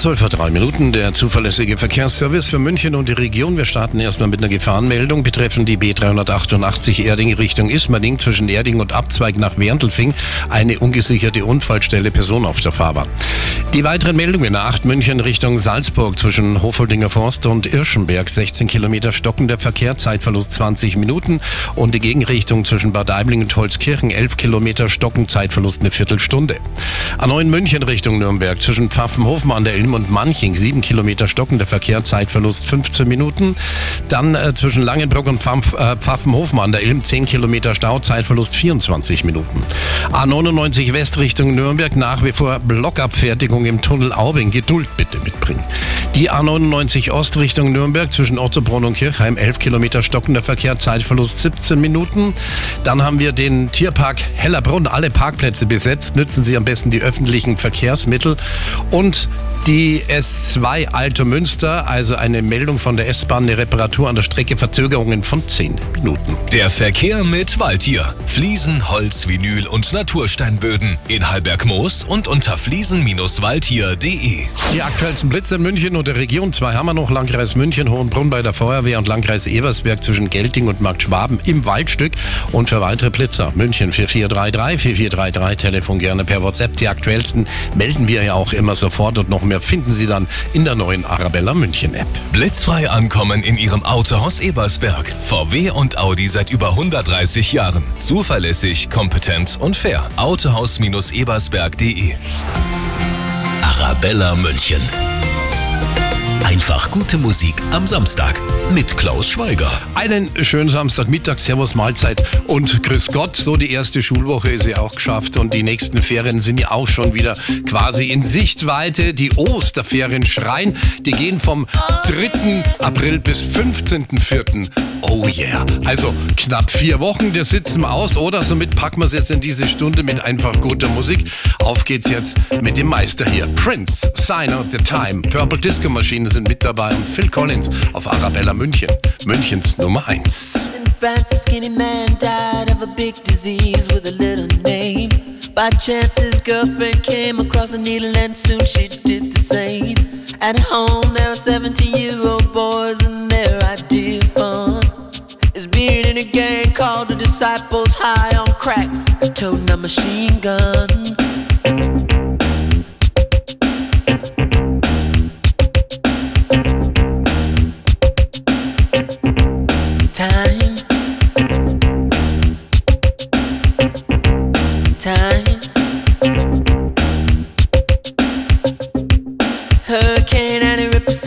12 Uhr 3 Minuten, der zuverlässige Verkehrsservice für München und die Region. Wir starten erstmal mit einer Gefahrenmeldung betreffend die B388 Erding Richtung Ismaning zwischen Erding und Abzweig nach Werndelfing. Eine ungesicherte Unfallstelle, Person auf der Fahrbahn. Die weiteren Meldungen nach 8 München Richtung Salzburg zwischen Hofoldinger Forst und Irschenberg. 16 Kilometer stockender Verkehr, Zeitverlust 20 Minuten. Und die Gegenrichtung zwischen Bad Aibling und Holzkirchen 11 Kilometer stocken, Zeitverlust eine Viertelstunde. A9 München Richtung Nürnberg zwischen Pfaffenhofen an der Ilm und Manching. Sieben Kilometer stockender Verkehr, Zeitverlust 15 Minuten. Dann äh, zwischen Langenbruck und Pfaff, äh, Pfaffenhofen an der Ilm 10 Kilometer Stau, Zeitverlust 24 Minuten. A99 West Richtung Nürnberg nach wie vor Blockabfertigung im Tunnel Aubing. Geduld bitte mitbringen. Die A99 Ost Richtung Nürnberg zwischen Ottobrunn und Kirchheim 11 Kilometer stockender Verkehr, Zeitverlust 17 Minuten. Dann haben wir den Tierpark Hellerbrunn. Alle Parkplätze besetzt. Nützen Sie am besten die öffentlichen Verkehrsmittel. Und die S2 Alto Münster, also eine Meldung von der S-Bahn, eine Reparatur an der Strecke, Verzögerungen von 10 Minuten. Der Verkehr mit Waldtier. Fliesen, Holz, Vinyl und Natursteinböden. In Hallberg-Moos und unter fliesen-waldtier.de. Die aktuellsten Blitze in München und der Region. Zwei haben wir noch. Landkreis München, Hohenbrunn bei der Feuerwehr und Landkreis Ebersberg zwischen Gelting und Markt Schwaben im Waldstück. Und für weitere Blitzer München 4433 4433. Telefon gerne per WhatsApp. Die aktuellsten melden wir ja auch immer sofort und noch mehr finden Sie dann in der neuen Arabella München App. Blitzfrei ankommen in Ihrem Autohaus Ebersberg. VW und Audi seit über 130 Jahren. Zuverlässig, kompetent und fair. Autohaus-ebersberg.de Arabella München. Einfach gute Musik am Samstag mit Klaus Schweiger. Einen schönen Samstagmittag, Servus Mahlzeit und Grüß Gott. So die erste Schulwoche ist ja auch geschafft und die nächsten Ferien sind ja auch schon wieder quasi in Sichtweite. Die Osterferien schreien, die gehen vom 3. April bis 15.04. Oh yeah. Also knapp vier Wochen, der sitzen wir aus, oder? Somit packen wir es jetzt in diese Stunde mit einfach guter Musik. Auf geht's jetzt mit dem Meister hier. Prince, Sign of the Time, Purple Disco Maschine sind mit dabei und Phil Collins auf Arabella München. Münchens Nummer 1. Francis skinny man died of a big disease with a little name. By chance, his girlfriend came across a needle, and soon she did the same. At home, there were 17 year old boys, and their idea of fun is being in a gang called the Disciples High on Crack, toting a machine gun.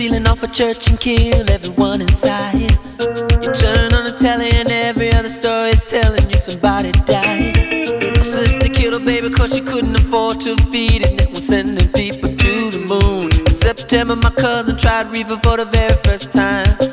Ceiling off a church and kill everyone inside. You turn on the telly and every other story is telling you somebody died. My sister killed her baby cause she couldn't afford to feed it. Was sending people to the moon. In September, my cousin tried reefer for the very first time.